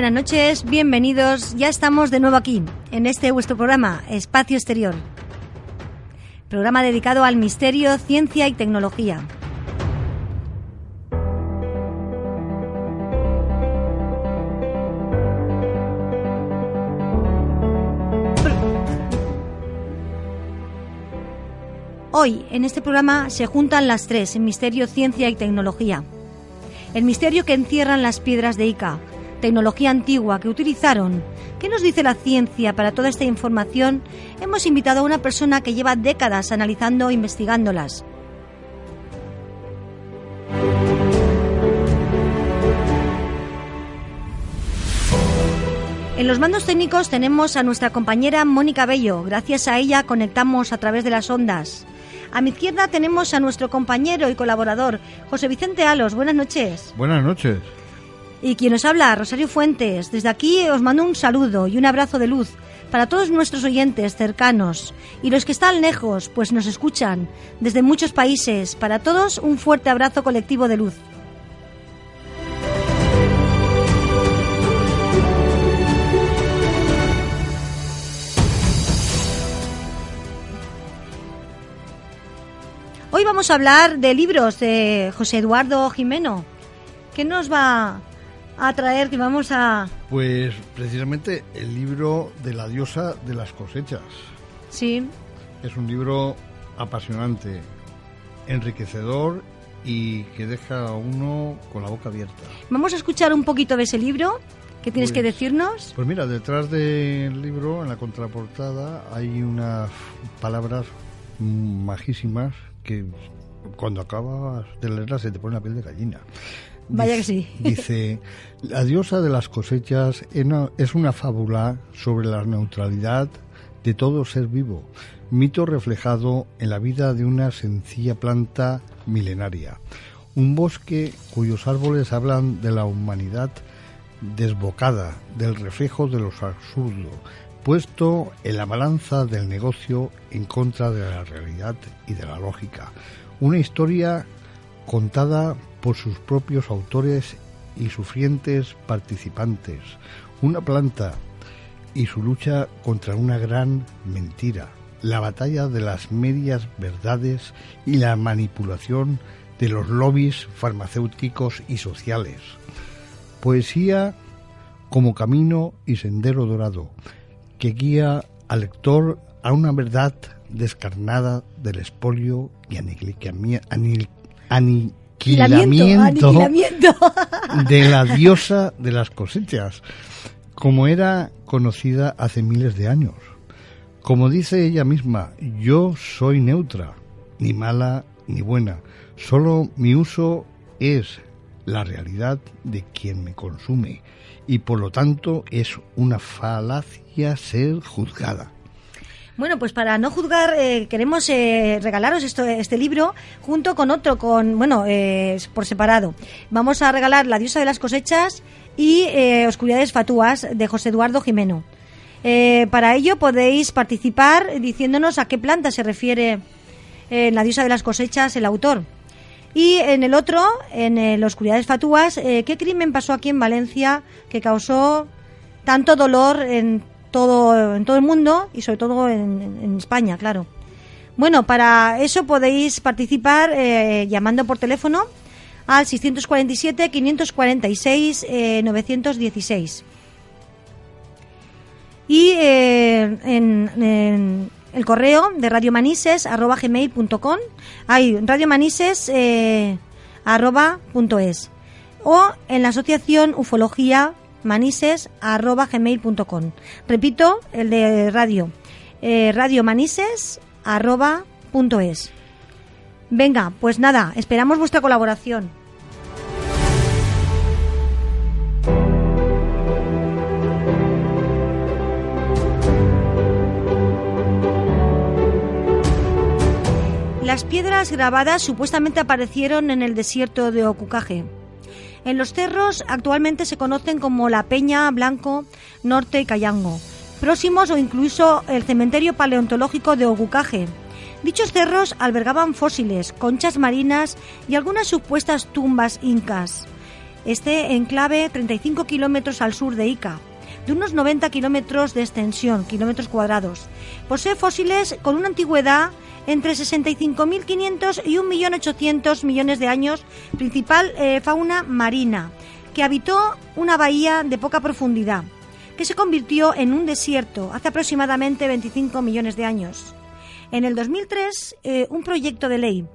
Buenas noches, bienvenidos. Ya estamos de nuevo aquí, en este vuestro programa, Espacio Exterior. Programa dedicado al misterio, ciencia y tecnología. Hoy, en este programa, se juntan las tres, misterio, ciencia y tecnología. El misterio que encierran las piedras de Ica, tecnología antigua que utilizaron. ¿Qué nos dice la ciencia para toda esta información? Hemos invitado a una persona que lleva décadas analizando e investigándolas. En los mandos técnicos tenemos a nuestra compañera Mónica Bello. Gracias a ella conectamos a través de las ondas. A mi izquierda tenemos a nuestro compañero y colaborador, José Vicente Alos. Buenas noches. Buenas noches. Y quien nos habla, Rosario Fuentes. Desde aquí os mando un saludo y un abrazo de luz para todos nuestros oyentes cercanos y los que están lejos, pues nos escuchan desde muchos países. Para todos un fuerte abrazo colectivo de luz. Hoy vamos a hablar de libros de José Eduardo Jimeno. ¿Qué nos va a traer que vamos a...? Pues precisamente el libro de la diosa de las cosechas. Sí. Es un libro apasionante, enriquecedor y que deja a uno con la boca abierta. Vamos a escuchar un poquito de ese libro. ¿Qué tienes Pues- que decirnos? Pues mira, detrás del libro, en la contraportada, hay unas palabras majísimas que cuando acabas de leerlas se te pone la piel de gallina. Vaya que sí. Dice, la diosa de las cosechas es una- fábula sobre la neutralidad de todo ser vivo, mito reflejado en la vida de una sencilla planta milenaria. Un bosque cuyos árboles hablan de la humanidad desbocada, del reflejo de los absurdo, puesto en la balanza del negocio en contra de la realidad y de la lógica. Una historia contada por sus propios autores y sufrientes participantes. Una planta y su lucha contra una gran mentira. La batalla de las medias verdades y la manipulación de los lobbies farmacéuticos y sociales. Poesía como camino y sendero dorado, que guía al lector a una verdad descarnada del espolio y aniquilami- anil- aniquilamiento aniquilamiento. de la diosa de las cosechas, como era conocida hace miles de años. Como dice ella misma, yo soy neutra, ni mala ni buena, solo mi uso es la realidad de quien me consume y por lo tanto es una falacia ser juzgada. Bueno, pues para no juzgar, eh, queremos eh, regalaros esto, este libro junto con otro, con bueno, eh, por separado. Vamos a regalar La diosa de las cosechas y eh, Oscuridades Fatúas de José Eduardo Jimeno. Eh, para ello podéis participar diciéndonos a qué planta se refiere en La diosa de las cosechas el autor. Y en el otro, en el Oscuridades Fatúas, ¿qué crimen pasó aquí en Valencia que causó tanto dolor en todo, en todo el mundo y sobre todo en, España, claro? Bueno, para eso podéis participar eh, llamando por teléfono al 647-546-916. Y eh, en, en el correo de radiomanises arroba gmail.com hay radiomanises eh, arroba punto es o en la asociación ufología manises arroba gmail.com repito el de radio eh, radiomanises arroba www.radiomaria.es. Venga, pues nada, esperamos vuestra colaboración. Las piedras grabadas supuestamente aparecieron en el desierto de Ocucaje. En los cerros actualmente se conocen como la Peña, Blanco, Norte y Cayango, próximos o incluso el cementerio paleontológico de Ocucaje. Dichos cerros albergaban fósiles, conchas marinas y algunas supuestas tumbas incas. Este enclave, 35 kilómetros al sur de Ica, de unos 90 kilómetros de extensión, kilómetros cuadrados. Posee fósiles con una antigüedad entre 65.500 y 1.800.000 millones de años, principal eh, fauna marina, que habitó una bahía de poca profundidad, que se convirtió en un desierto hace aproximadamente 25 millones de años. En el 2003, eh, un proyecto de ley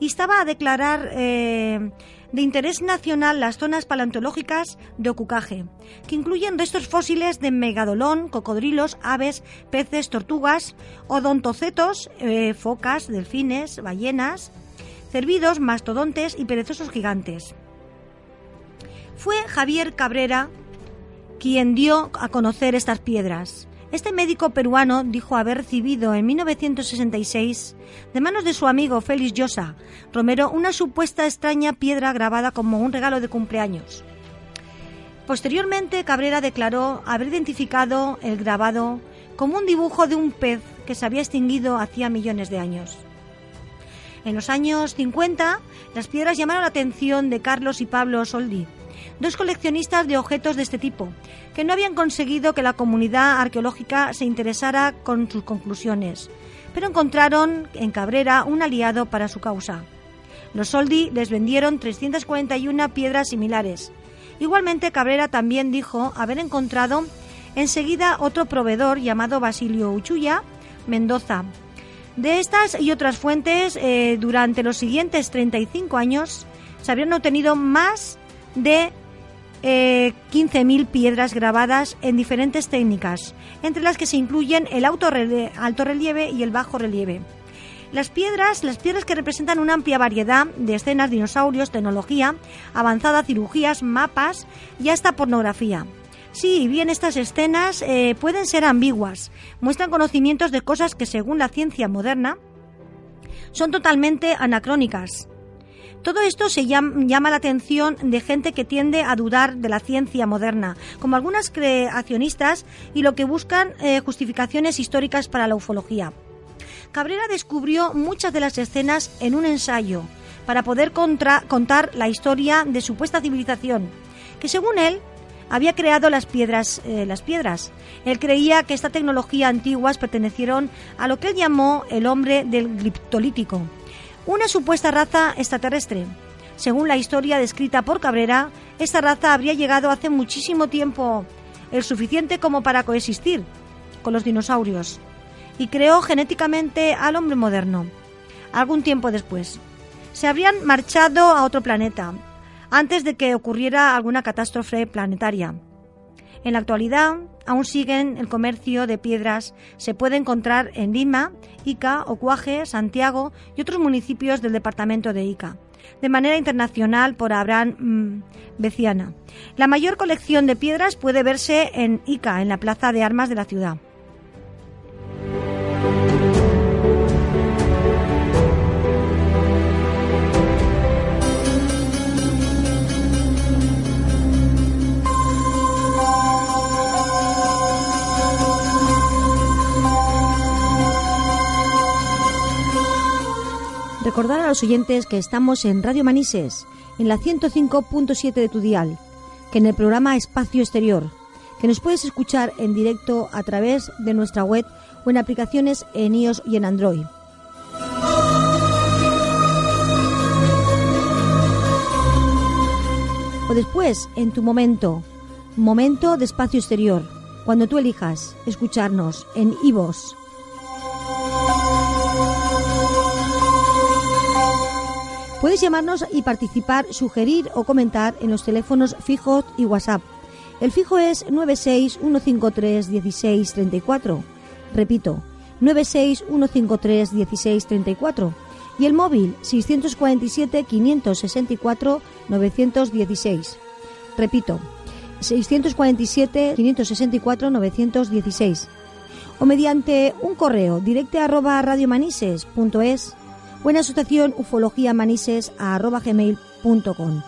instaba a declarar eh, de interés nacional las zonas paleontológicas de Ocucaje, que incluyen restos fósiles de megadolón, cocodrilos, aves, peces, tortugas, odontocetos, eh, focas, delfines, ballenas, cervidos, mastodontes y perezosos gigantes. Fue Javier Cabrera quien dio a conocer estas piedras. Este médico peruano dijo haber recibido en 1966 de manos de su amigo Félix Llosa Romero una supuesta extraña piedra grabada como un regalo de cumpleaños. Posteriormente, Cabrera declaró haber identificado el grabado como un dibujo de un pez que se había extinguido hacía millones de años. En los años 50, las piedras llamaron la atención de Carlos y Pablo Soldi, dos coleccionistas de objetos de este tipo, que no habían conseguido que la comunidad arqueológica se interesara con sus conclusiones, pero encontraron en Cabrera un aliado para su causa. Los Soldi les vendieron 341 piedras similares. Igualmente, Cabrera también dijo haber encontrado enseguida otro proveedor llamado Basilio Uchuya, Mendoza. De estas y otras fuentes, eh, durante los siguientes 35 años, se habrían obtenido más de 15.000 piedras grabadas en diferentes técnicas, entre las que se incluyen el alto relieve y el bajo relieve. Las piedras, las piedras que representan una amplia variedad de escenas, dinosaurios, tecnología, avanzada, cirugías, mapas y hasta pornografía. Sí, bien estas escenas eh, pueden ser ambiguas, muestran conocimientos de cosas que según la ciencia moderna son totalmente anacrónicas, todo esto se llama, la atención de gente que tiende a dudar de la ciencia moderna, como algunas creacionistas y lo que buscan eh, justificaciones históricas para la ufología. Cabrera descubrió muchas de las escenas en un ensayo para poder contar la historia de supuesta civilización, que según él había creado las piedras, eh, las piedras. Él creía que esta tecnología antiguas pertenecieron a lo que él llamó el hombre del gliptolítico, una supuesta raza extraterrestre. Según la historia descrita por Cabrera, esta raza habría llegado hace muchísimo tiempo, el suficiente como para coexistir con los dinosaurios, y creó genéticamente al hombre moderno. Algún tiempo después, se habrían marchado a otro planeta, antes de que ocurriera alguna catástrofe planetaria. En la actualidad, aún siguen el comercio de piedras. Se puede encontrar en Lima, Ica, Ocuaje, Santiago y otros municipios del departamento de Ica. De manera internacional por Abraham mm, Beciana. La mayor colección de piedras puede verse en Ica, en la plaza de armas de la ciudad. Recordar a los oyentes que estamos en Radio Manises, en la 105.7 de tu dial, que en el programa Espacio Exterior, que nos puedes escuchar en directo a través de nuestra web o en aplicaciones en iOS y en Android. O después, en tu momento, momento de espacio exterior, cuando tú elijas escucharnos en iVoox, Puedes llamarnos y participar, sugerir o comentar en los teléfonos fijos y WhatsApp. El fijo es 961531634. Repito, 96153 1634 y el móvil 647 564 916. Repito, 647 564 916 o mediante un correo directe arroba radiomanises.es o en asociación ufología manises arroba gmail.com.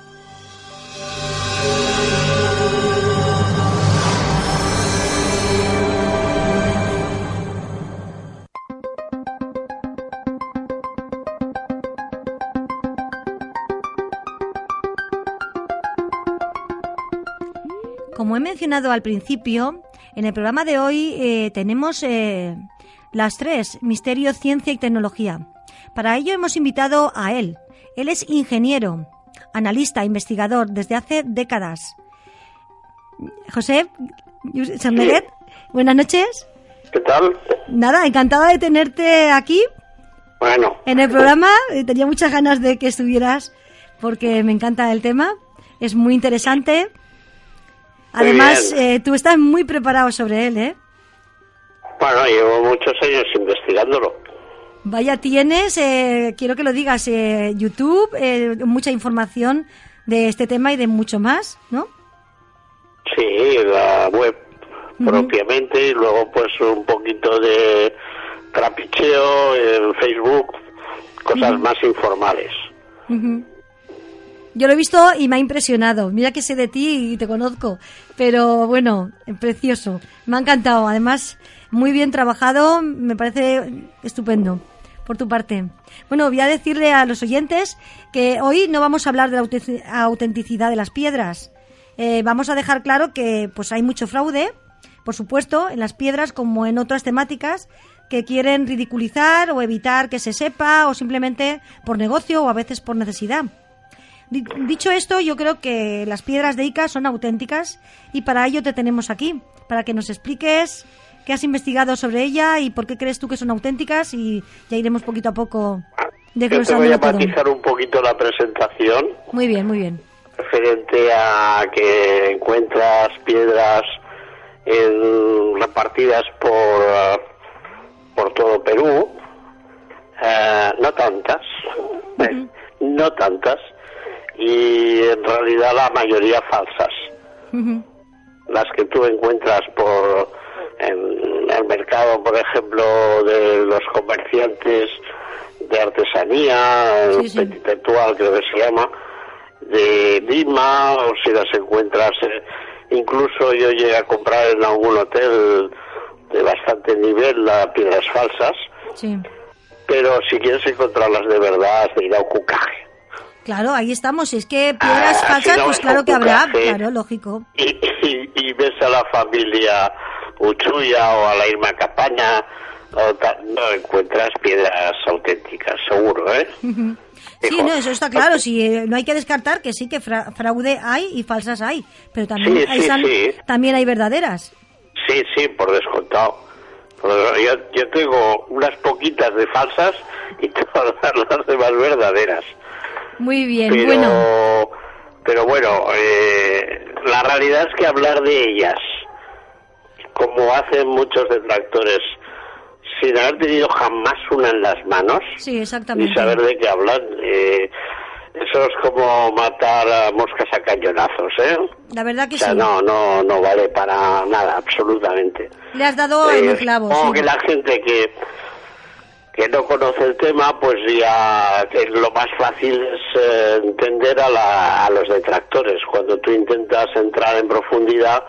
Como he mencionado al principio, en el programa de hoy eh, tenemos eh, las tres, misterio, ciencia y tecnología. Para ello hemos invitado a él. Él es ingeniero, analista, investigador desde hace décadas. José Sarneguet, buenas noches. ¿Qué tal? Nada, encantada de tenerte aquí. Bueno. En el programa eh, tenía muchas ganas de que estuvieras porque me encanta el tema. Es muy interesante. Además, eh, tú estás muy preparado sobre él, ¿eh? Bueno, llevo muchos años investigándolo. Vaya, tienes, eh, quiero que lo digas, eh, YouTube, eh, mucha información de este tema y de mucho más, ¿no? Sí, la web propiamente y luego pues un poquito de trapicheo en Facebook, cosas más informales. Yo lo he visto y me ha impresionado. Mira que sé de ti y te conozco, pero bueno, precioso. Me ha encantado. Además, muy bien trabajado, me parece estupendo por tu parte. Bueno, voy a decirle a los oyentes que hoy no vamos a hablar de la autenticidad de las piedras. Eh, vamos a dejar claro que pues hay mucho fraude, por supuesto, en las piedras como en otras temáticas que quieren ridiculizar o evitar que se sepa o simplemente por negocio o a veces por necesidad. Dicho esto, yo creo que las piedras de Ica son auténticas y para ello te tenemos aquí, para que nos expliques qué has investigado sobre ella y por qué crees tú que son auténticas y ya iremos poquito a poco desglosando Yo te voy a matizar un poquito la presentación. Muy bien, muy bien. Referente a que encuentras piedras en, repartidas por, por todo Perú, eh, no tantas, eh, no tantas, y en realidad la mayoría falsas. Las que tú encuentras por en el mercado, por ejemplo, de los comerciantes de artesanía, sí, creo que se llama, de Lima, o si las encuentras, eh, incluso yo llegué a comprar en algún hotel de bastante nivel las piedras falsas, pero si quieres encontrarlas de verdad, has de ir a Cucaje. Claro, ahí estamos. Es que piedras ah, falsas, pues claro que habrá, claro, lógico. Y, ves a la familia Uchuya o a la Irma Capaña, no encuentras piedras auténticas, seguro, ¿eh? Sí, no, eso está claro. Sí, eh, no hay que descartar que sí, que fraude hay y falsas hay, pero también, hay, también hay verdaderas. Sí, sí, por descontado. Yo, yo tengo unas poquitas de falsas y todas las demás verdaderas. Muy bien, pero, bueno. Pero bueno, eh, la realidad es que hablar de ellas, como hacen muchos detractores, sin haber tenido jamás una en las manos, sí, exactamente. y saber de qué hablan, eh, eso es como matar a moscas a cañonazos, ¿eh? La verdad que o sea, sí. No, no, no vale para nada, absolutamente. Le has dado en el clavo. O que la gente que que no conoce el tema, pues ya lo más fácil es eh, entender a, a los detractores. Cuando tú intentas entrar en profundidad,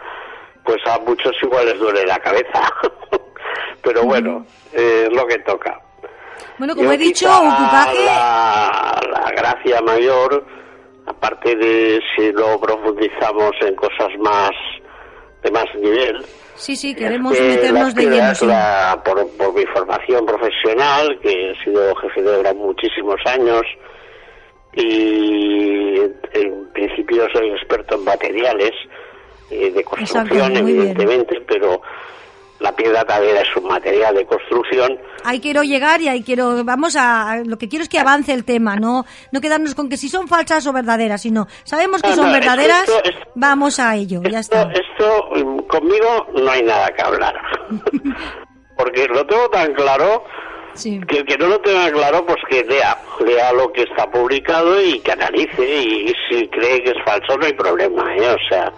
pues a muchos igual les duele la cabeza. Pero bueno, es lo que toca. Bueno, como he dicho. La, la gracia mayor, aparte de si lo profundizamos en cosas más de más nivel, Sí, sí, queremos meternos de lleno. por, por, mi formación profesional, que he sido jefe de obra muchísimos años, y en principio soy experto en materiales eh, de construcción, evidentemente, pero la piedra tavera es un material de construcción. Ahí quiero llegar y ahí quiero, vamos a, lo que quiero es que avance el tema, no, no quedarnos con que si son falsas o verdaderas, sino sabemos que son verdaderas, vamos a ello, ya está. Esto, mm, conmigo no hay nada que hablar. porque lo tengo tan claro que el que no lo tenga claro, pues que lea, lea lo que está publicado y que analice y, si cree que es falso no hay problema, ¿eh? o sea,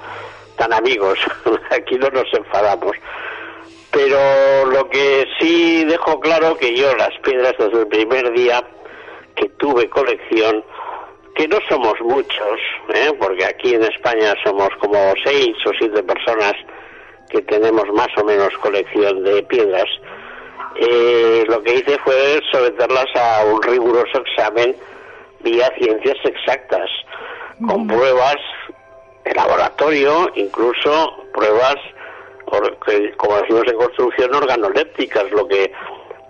tan amigos, aquí no nos enfadamos. Pero lo que sí dejo claro que yo las piedras desde el primer día que tuve colección, que no somos muchos, ¿eh? porque aquí en España somos como seis o siete personas que tenemos más o menos colección de piedras, eh, lo que hice fue someterlas a un riguroso examen vía ciencias exactas, con pruebas de laboratorio, incluso pruebas, como decimos en construcción, organolépticas, lo que,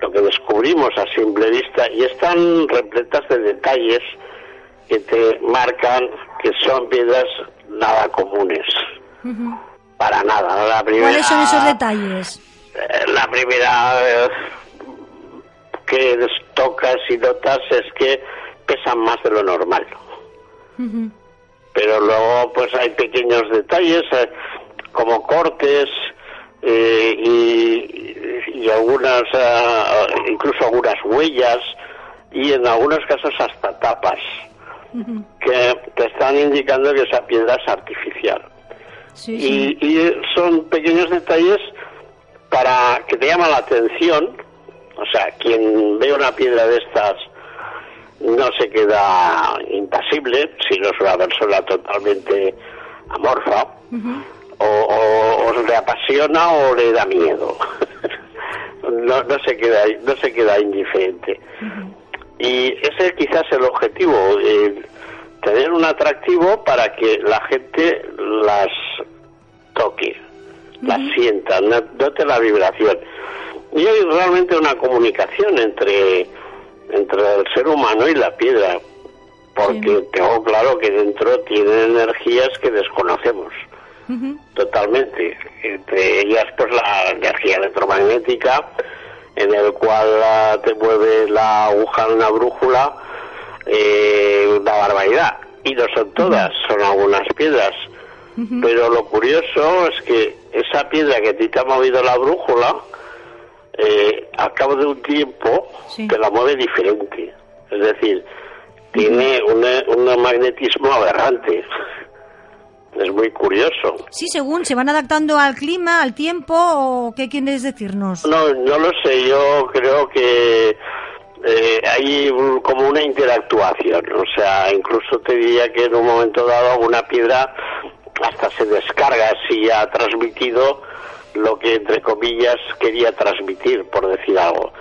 lo que descubrimos a simple vista, y están repletas de detalles que te marcan que son piedras nada comunes. Para nada. ¿Cuáles son esos detalles? Eh, la primera vez que tocas y notas es que pesan más de lo normal. Pero luego pues hay pequeños detalles eh, como cortes eh, y, algunas, incluso algunas huellas y en algunos casos hasta tapas que te están indicando que esa piedra es artificial. y son pequeños detalles para que te llama la atención, o sea, quien ve una piedra de estas no se queda impasible, si no es una persona totalmente amorfa, o, le apasiona o le da miedo. no, no, se queda, no se queda indiferente. Y ese es quizás el objetivo, tener un atractivo para que la gente las toque la sientan, note la vibración. Y hay realmente una comunicación entre, entre el ser humano y la piedra, porque tengo claro que dentro tienen energías que desconocemos totalmente. Entre ellas, pues la energía electromagnética, en el cual te mueve la aguja de una brújula, eh, una barbaridad. Y no son todas, son algunas piedras. Pero lo curioso es que esa piedra que a ti te ha movido la brújula, eh, al cabo de un tiempo te la mueve diferente. Es decir, tiene un magnetismo aberrante. Es muy curioso. Sí, según se van adaptando al clima, al tiempo, o qué quieres decirnos. No, no lo sé. Yo creo que eh, hay como una interactuación. O sea, incluso te diría que en un momento dado alguna piedra hasta se descarga si ha transmitido lo que entre comillas quería transmitir, por decir algo.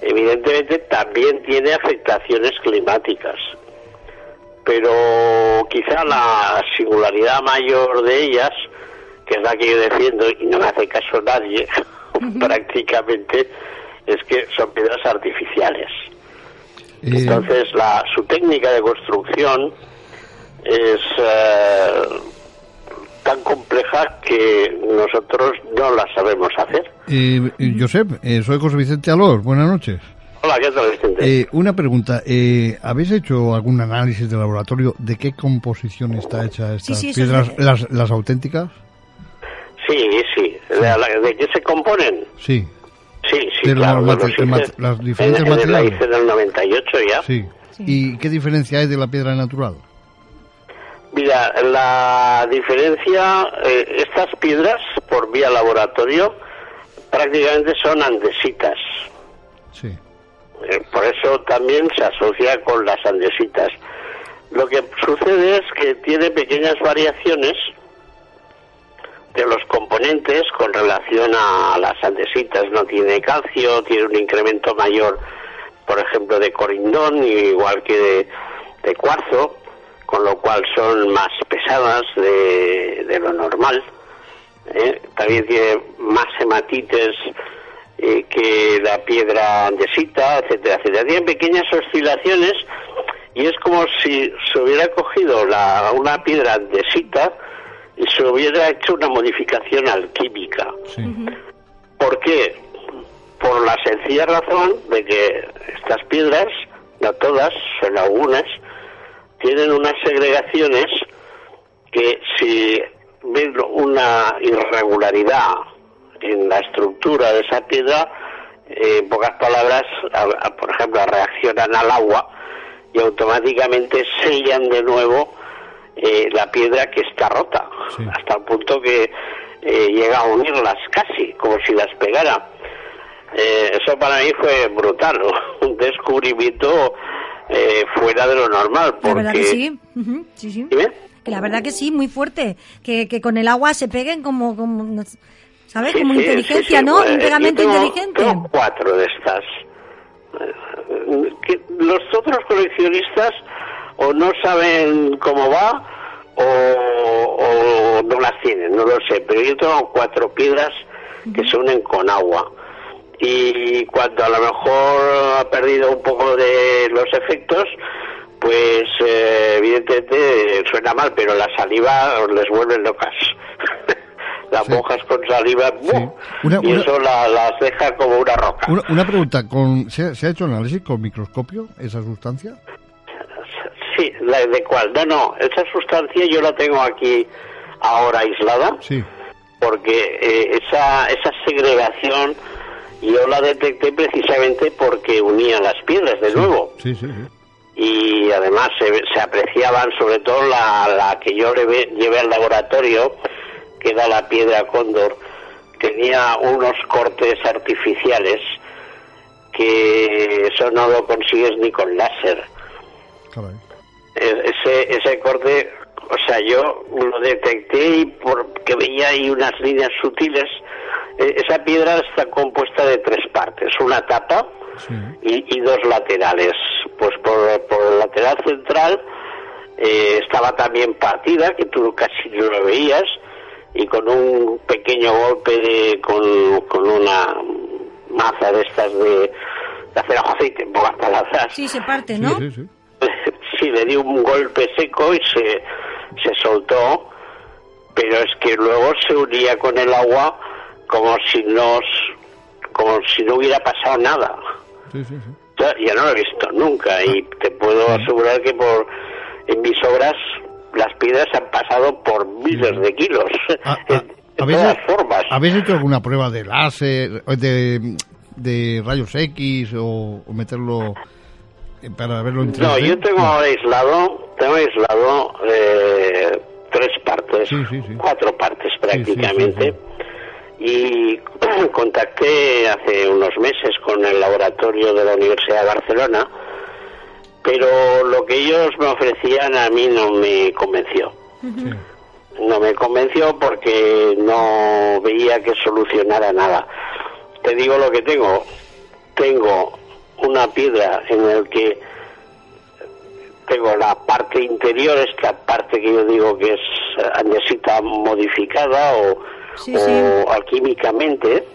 Evidentemente también tiene afectaciones climáticas, pero quizá la singularidad mayor de ellas, que es la que yo defiendo y no me hace caso nadie, prácticamente, es que son piedras artificiales. Entonces, la, su técnica de construcción es eh, tan compleja que nosotros no la sabemos hacer. Eh, Josep, eh, soy José Vicente Alor, buenas noches. Hola, ¿qué tal, Vicente? Eh, una pregunta, eh, ¿habéis hecho algún análisis de laboratorio de qué composición está hecha estas piedras, las, las auténticas? Sí, sí. ¿De, qué se componen? Sí. Sí, sí, claro. las diferentes materiales. La hice del 98 ya. Sí. ¿Y qué diferencia hay de la piedra natural? Mira, la diferencia, eh, estas piedras por vía laboratorio prácticamente son andesitas. Sí. Eh, por eso también se asocia con las andesitas. Lo que sucede es que tiene pequeñas variaciones de los componentes con relación a las andesitas. No tiene calcio, tiene un incremento mayor, por ejemplo, de corindón, igual que de cuarzo con lo cual son más pesadas de, lo normal. ¿eh? También tiene más hematites eh, que la piedra andesita, etcétera, etcétera. Tiene pequeñas oscilaciones y es como si se hubiera cogido la, una piedra andesita y se hubiera hecho una modificación alquímica. ¿Por qué? Por la sencilla razón de que estas piedras, no todas, son algunas, tienen unas segregaciones que si ven una irregularidad en la estructura de esa piedra, eh, en pocas palabras, a- a- por ejemplo, reaccionan al agua y automáticamente sellan de nuevo eh, la piedra que está rota, Sí. hasta el punto que eh, llega a unirlas casi, como si las pegara. Eh, eso para mí fue brutal, ¿no? un descubrimiento eh, fuera de lo normal, La porque... verdad que sí. Ujú, sí, sí. Dime. Que la verdad que sí, muy fuerte. Que, que con el agua se peguen como, como ¿sabes? Como inteligencia. ¿no? Pues, Un yo pegamento tengo- inteligente. tengo cuatro de estas. Eh, que los otros coleccionistas o no saben cómo va o, o no las tienen, no lo sé. Pero yo tengo cuatro piedras que se unen con agua. Y cuando a lo mejor ha perdido un poco de los efectos, pues eh, evidentemente suena mal, pero la saliva les vuelve locas. las Sí. monjas con saliva. Una- y una- eso la- las deja como una roca. Una, una pregunta, ¿con, ¿se, se ha hecho análisis con microscopio esa sustancia? Sí, la de cuál. No, no, esa sustancia yo la tengo aquí ahora aislada, Sí. porque eh, esa, esa segregación yo la detecté precisamente porque unía las piedras de nuevo. Sí, sí, sí. y además se, se apreciaban sobre todo la, la que yo le ve- llevé al laboratorio, que era la piedra cóndor, tenía unos cortes artificiales que eso no lo consigues ni con láser. E- Ese, ese corte, o sea, yo lo detecté y porque veía ahí unas líneas sutiles. E- Esa piedra está compuesta de tres partes, una tapa, Sí. y, y dos laterales. Pues por, por el lateral central eh, estaba también partida, que tú casi no lo veías, y con un pequeño golpe de, con, con una maza de estas de, de hacer aceite, en pocas palabras. Sí, se parte, Sí, ¿no? sí, sí. sí, le di un golpe seco y se, se soltó, pero es que luego se unía con el agua como si nos, como si no hubiera pasado nada. Sí, sí, sí. Ya, ya no lo he visto nunca y te puedo asegurar que por en mis obras las piedras han pasado por miles de kilos Ah, ah, ¿habéis, todas formas. ¿Habéis hecho alguna prueba de láser, de, de rayos X o, o meterlo eh, para verlo en 3D? No, yo tengo ahora aislado, tengo aislado eh, tres partes, Sí, sí, sí. cuatro partes prácticamente. Y contacté hace unos meses con el laboratorio de la Universidad de Barcelona, pero lo que ellos me ofrecían a mí no me convenció. No me convenció porque no veía que solucionara nada. Te digo lo que tengo. Tengo una piedra en el que tengo la parte interior, esta parte que yo digo que es eh, andesita modificada o, Sí, o sí. alquímicamente.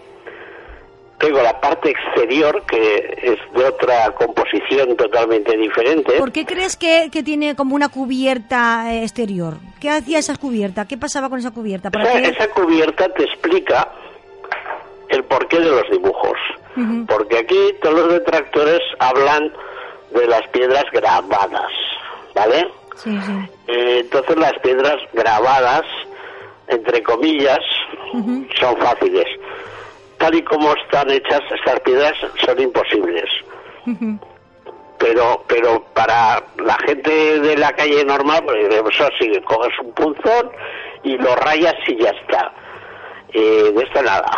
Tengo la parte exterior que es de otra composición totalmente diferente. ¿Por qué crees que, que tiene como una cubierta eh, exterior? ¿Qué hacía esa cubierta? ¿Qué pasaba con esa cubierta? ¿Para Esa, qué? esa cubierta te explica el porqué de los dibujos. Porque aquí todos los detractores hablan de las piedras grabadas, ¿vale? Sí, sí. Eh, entonces las piedras grabadas, entre comillas, son fáciles. Tal y como están hechas estas piedras son imposibles. Pero pero para la gente de la calle normal, pues eso sí, coges un punzón y lo rayas y ya está. Eh, de esto nada.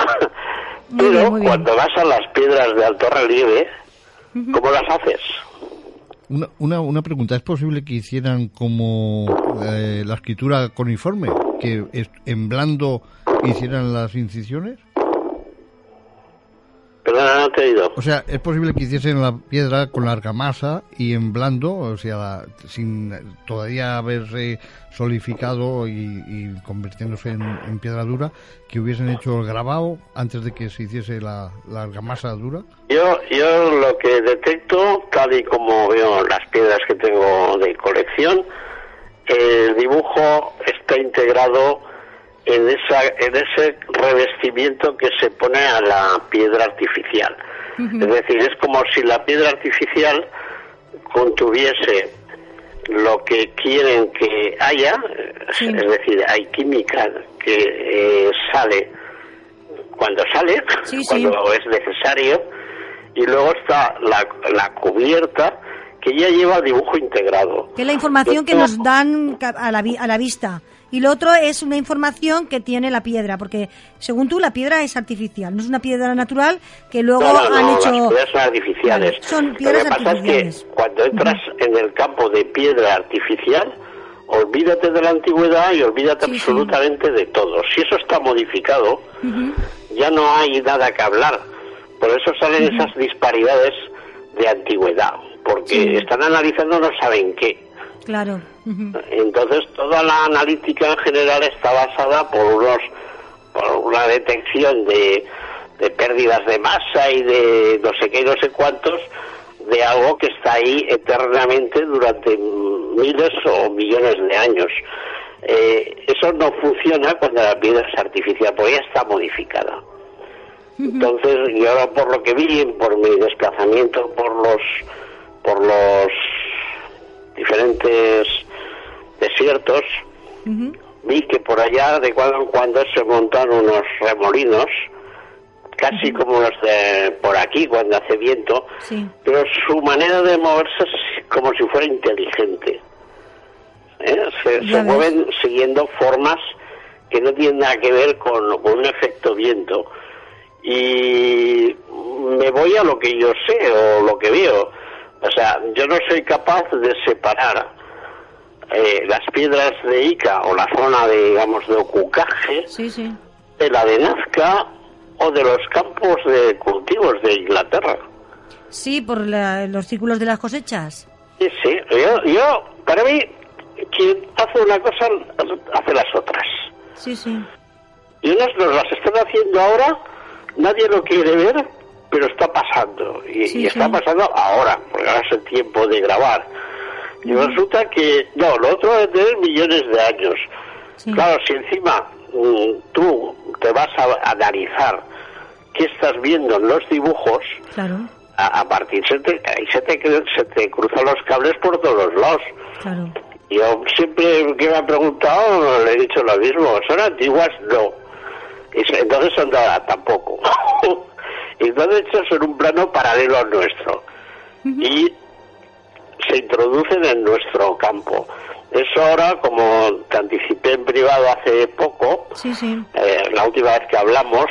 Muy Pero bien, muy bien. cuando vas a las piedras de alto relieve, ¿cómo las haces? Una, una, una pregunta, ¿es posible que hicieran como eh, la escritura coniforme? ¿Que en blando hicieran las incisiones? Perdona, no te he oído. O sea, ¿es posible que hiciesen la piedra con la argamasa y en blando, o sea, sin todavía haberse solidificado y, y convirtiéndose en, en piedra dura, que hubiesen hecho el grabado antes de que se hiciese la, la argamasa dura? Yo, yo lo que detecto, tal y como veo las piedras que tengo de colección, el dibujo está integrado en, esa, en ese revestimiento que se pone a la piedra artificial. Es decir, es como si la piedra artificial contuviese lo que quieren que haya, Sí. es decir, hay química que eh, sale cuando sale, Sí, sí. cuando es necesario, y luego está la, la cubierta que ya lleva dibujo integrado. Que es la información que nos dan a la, a la vista. Y lo otro es una información que tiene la piedra, porque según tú la piedra es artificial, no es una piedra natural que luego No, no, no, han hecho... las piedras son artificiales. Vale, son Lo piedras que pasa artificiales. es que cuando entras en el campo de piedra artificial, olvídate de la antigüedad y olvídate Sí, sí. absolutamente de todo. Si eso está modificado, ya no hay nada que hablar. Por eso salen esas disparidades de antigüedad, porque Sí. están analizando no saben qué. Claro. Entonces toda la analítica en general está basada por unos por una detección de, de pérdidas de masa y de no sé qué y no sé cuántos de algo que está ahí eternamente durante miles o millones de años. Eh, eso no funciona cuando la piedra es artificial, porque ya está modificada. Entonces, y ahora por lo que vi, por mi desplazamiento por los por los diferentes desiertos, vi que por allá de cuando en cuando se montan unos remolinos, casi como los de por aquí cuando hace viento, Sí. pero su manera de moverse es como si fuera inteligente. ¿Eh? Se, se mueven siguiendo formas que no tienen nada que ver con, con un efecto viento. Y me voy a lo que yo sé o lo que veo. O sea, yo no soy capaz de separar eh, las piedras de Ica o la zona, de, digamos, de Ocucaje Sí, sí. de la de Nazca o de los campos de cultivos de Inglaterra. Sí, por la- los círculos de las cosechas. Sí, sí. Yo, yo, para mí, quien hace una cosa, hace las otras. Sí, sí. Y unas nos las están haciendo ahora, nadie lo quiere ver, pero está pasando. Y, Sí, y está sí. pasando ahora, porque ahora es el tiempo de grabar. Y resulta que, no, lo otro debe tener millones de años. Sí. Claro, si encima mm, tú te vas a analizar qué estás viendo en los dibujos, Claro, a, a partir se te, ahí se te, se te cruzan los cables por todos los lados. claro. Yo siempre que me han preguntado le he dicho lo mismo, son antiguas, no. Y Entonces son de ahora, tampoco. y entonces hechas en un plano paralelo al nuestro. Y se introducen en nuestro campo. Eso ahora, como te anticipé en privado hace poco, Sí, sí. eh, la última vez que hablamos,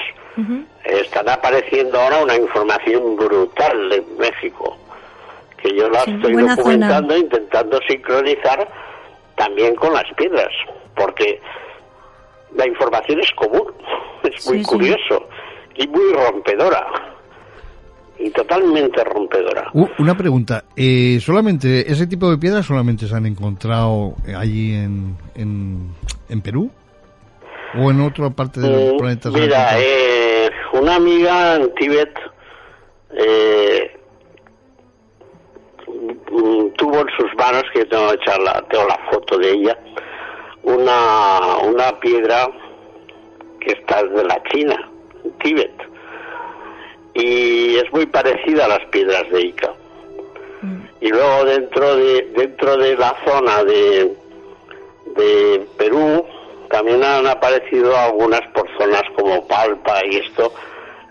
están apareciendo ahora una información brutal de México, que yo la Sí, estoy documentando, intentando sincronizar también con las piedras, porque la información es común, es muy curioso y muy rompedora, y totalmente rompedora. U- una pregunta, eh, solamente ese tipo de piedras solamente se han encontrado eh, allí en, en, en Perú o en otra parte del Mm, planeta. Mira, eh, una amiga en Tíbet eh, mm, tuvo en sus manos, que tengo, que echar la, tengo la foto de ella, una, una piedra que está de la China, Tíbet. Y es muy parecida a las piedras de Ica. Y luego dentro de, dentro de la zona de, de Perú también han aparecido algunas por zonas como Palpa y esto,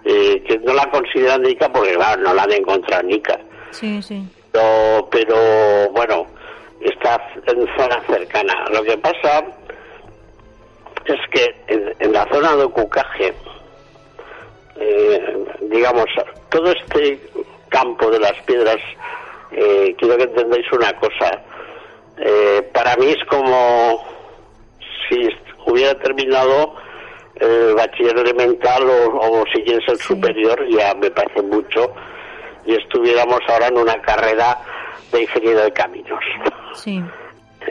eh, que no la consideran Ica porque claro, no la han encontrado en Ica. Sí, sí. Pero, pero bueno, está en zona cercana. Lo que pasa es que en, en la zona de Ocucaje, eh, digamos, todo este campo de las piedras, eh, quiero que entendáis una cosa. Eh, para mí es como si hubiera terminado el bachiller elemental o, o si quieres el superior, ya me parece mucho, y estuviéramos ahora en una carrera de ingeniero de caminos. Sí.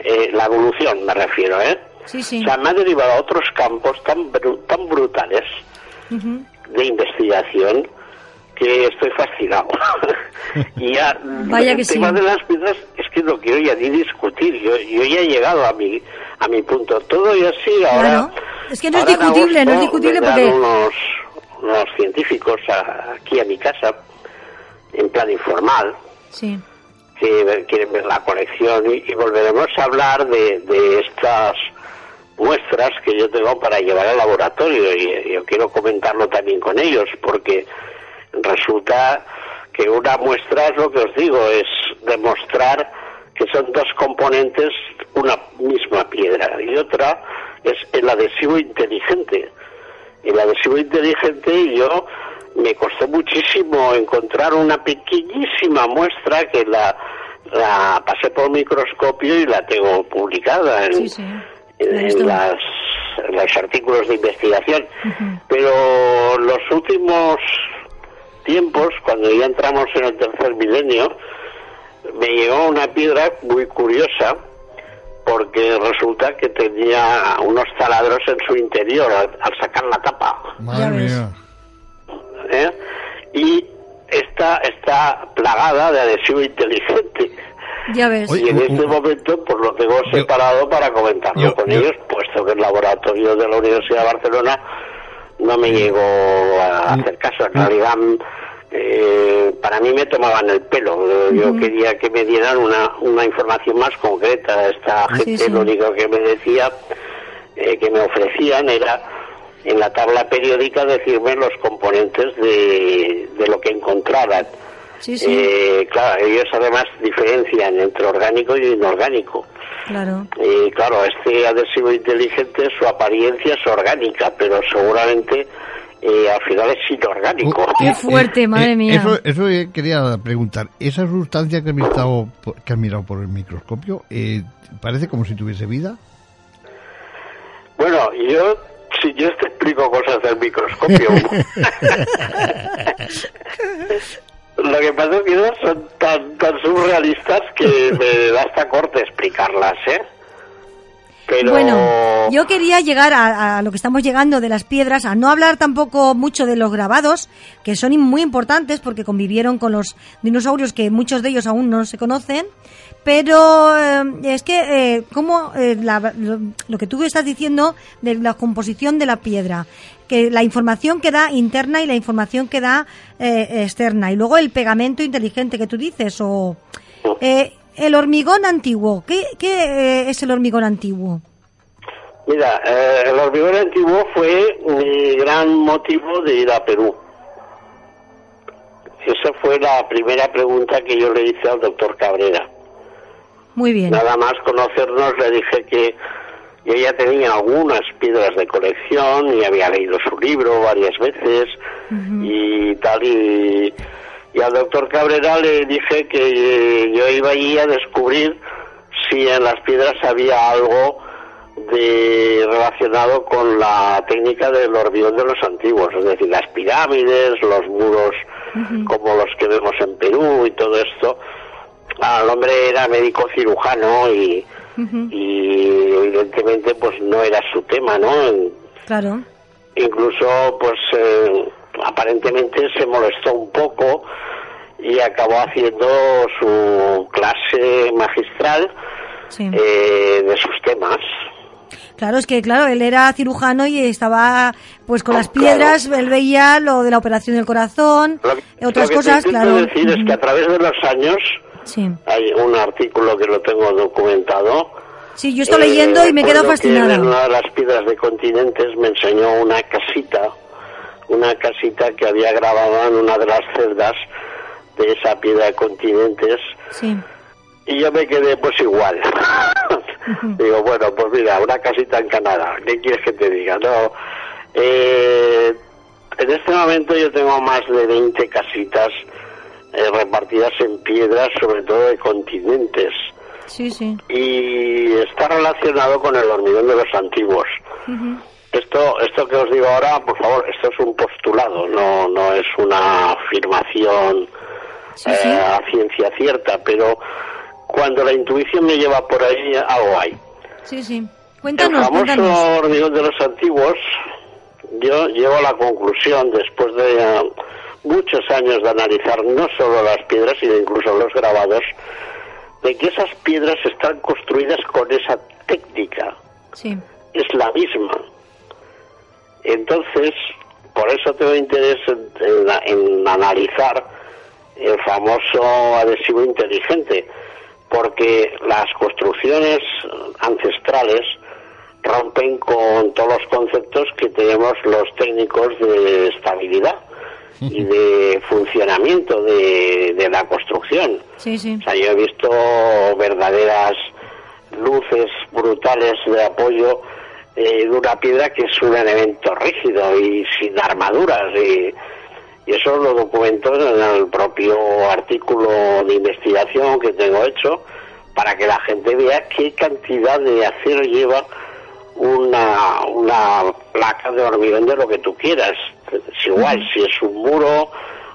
Eh, la evolución me refiero, ¿eh? Sí, sí. O sea, me ha derivado a otros campos tan, tan brutales Ujú. De investigación que estoy fascinado. y ya, Vaya el tema sí. de las piedras es que no quiero ya ni discutir. Yo, yo ya he llegado a mi, a mi punto. Todo y así ahora. Claro. Es que no es discutible, no es discutible porque- Unos, unos científicos a- aquí a mi casa, en plan informal, Sí. que quieren ver la colección y, y volveremos a hablar de, de estas muestras que yo tengo para llevar al laboratorio y, yo quiero comentarlo también con ellos porque resulta que una muestra es lo que os digo, es demostrar que son dos componentes una misma piedra y otra es el adhesivo inteligente. El adhesivo inteligente yo me costó muchísimo encontrar una pequeñísima muestra que la, la pasé por microscopio y la tengo publicada en, en, las, los artículos de investigación. Pero los últimos tiempos, cuando ya entramos en el tercer milenio, me llegó una piedra muy curiosa porque resulta que tenía unos taladros en su interior al, sacar la tapa. ¿Eh? Y está, está plagada de adhesivo inteligente. Ya ves. y en este momento pues lo tengo separado para comentarlo con ellos, puesto que el laboratorio de la Universidad de Barcelona no me llegó a hacer caso. En realidad eh, para mí me tomaban el pelo. Yo quería que me dieran una, una información más concreta. Esta gente lo único que me decía, eh, que me ofrecían era en la tabla periódica decirme los componentes de, de lo que encontraban. Eh, claro, ellos además diferencian entre orgánico y inorgánico. Claro. Y claro, este adhesivo inteligente, su apariencia es orgánica, pero seguramente eh, al final es inorgánico. Uh, ¡Qué fuerte, madre eh, mía! Eso, eso quería preguntar. ¿Esa sustancia que has mirado, que has mirado por el microscopio eh, parece como si tuviese vida? Bueno, yo si yo te explico cosas del microscopio. Lo que pasa es que son tan, tan surrealistas que me da hasta corte explicarlas, ¿eh? Bueno, yo quería llegar a, lo que estamos llegando de las piedras, a no hablar tampoco mucho de los grabados, que son muy importantes porque convivieron con los dinosaurios que muchos de ellos aún no se conocen, pero eh, es que eh, como eh, lo, que tú estás diciendo de la composición de la piedra, que la información que da interna y la información que da externa, y luego el pegamento inteligente que tú dices, o el hormigón antiguo, ¿qué, qué es el hormigón antiguo? Mira, el hormigón antiguo fue mi gran motivo de ir a Perú. Esa fue la primera pregunta que yo le hice al doctor Cabrera. Muy bien. Nada más conocernos le dije que yo ya tenía algunas piedras de colección y había leído su libro varias veces y tal y, al doctor Cabrera le dije que yo iba allí a descubrir si en las piedras había algo de relacionado con la técnica del hormigón de los antiguos, es decir, las pirámides, los muros como los que vemos en Perú y todo esto, el hombre era médico cirujano y, evidentemente pues no era su tema, ¿no? Claro. Incluso pues eh, aparentemente se molestó un poco y acabó haciendo su clase magistral eh, de sus temas. Claro, es que claro, él era cirujano y estaba pues con las piedras, él veía lo de la operación del corazón, otras cosas, claro. decir es que a través de los años Sí. Hay un artículo que lo tengo documentado. Sí, yo estoy leyendo y me quedo fascinada. En una de las piedras de continentes me enseñó una casita, una casita que había grabado en una de las celdas de esa piedra de continentes. Sí. Y yo me quedé pues igual. Digo, bueno, pues mira, una casita en Canadá, ¿qué quieres que te diga? No, eh, en este momento yo tengo más de 20 casitas eh, repartidas en piedras, sobre todo de continentes. Sí, sí. Y está relacionado con el hormigón de los antiguos. Esto, esto que os digo ahora, por favor, esto es un postulado, no, no es una afirmación eh, a ciencia cierta, pero cuando la intuición me lleva por ahí, algo hay. Sí, sí. Cuéntanos, el famoso hormigón de los antiguos, yo llego a la conclusión, después de muchos años de analizar no solo las piedras, sino incluso los grabados, de que esas piedras están construidas con esa técnica. Sí. Es la misma. Entonces, por eso tengo interés en, analizar el famoso adhesivo inteligente, porque las construcciones ancestrales rompen con todos los conceptos que tenemos los técnicos de estabilidad y de funcionamiento de, de la construcción. Sí, sí. O sea, yo he visto verdaderas luces brutales de apoyo eh, de una piedra que es un elemento rígido y sin armaduras y, y eso lo documento en el propio artículo de investigación que tengo hecho para que la gente vea qué cantidad de acero lleva una, una placa de hormigón de lo que tú quieras. Es igual si es un muro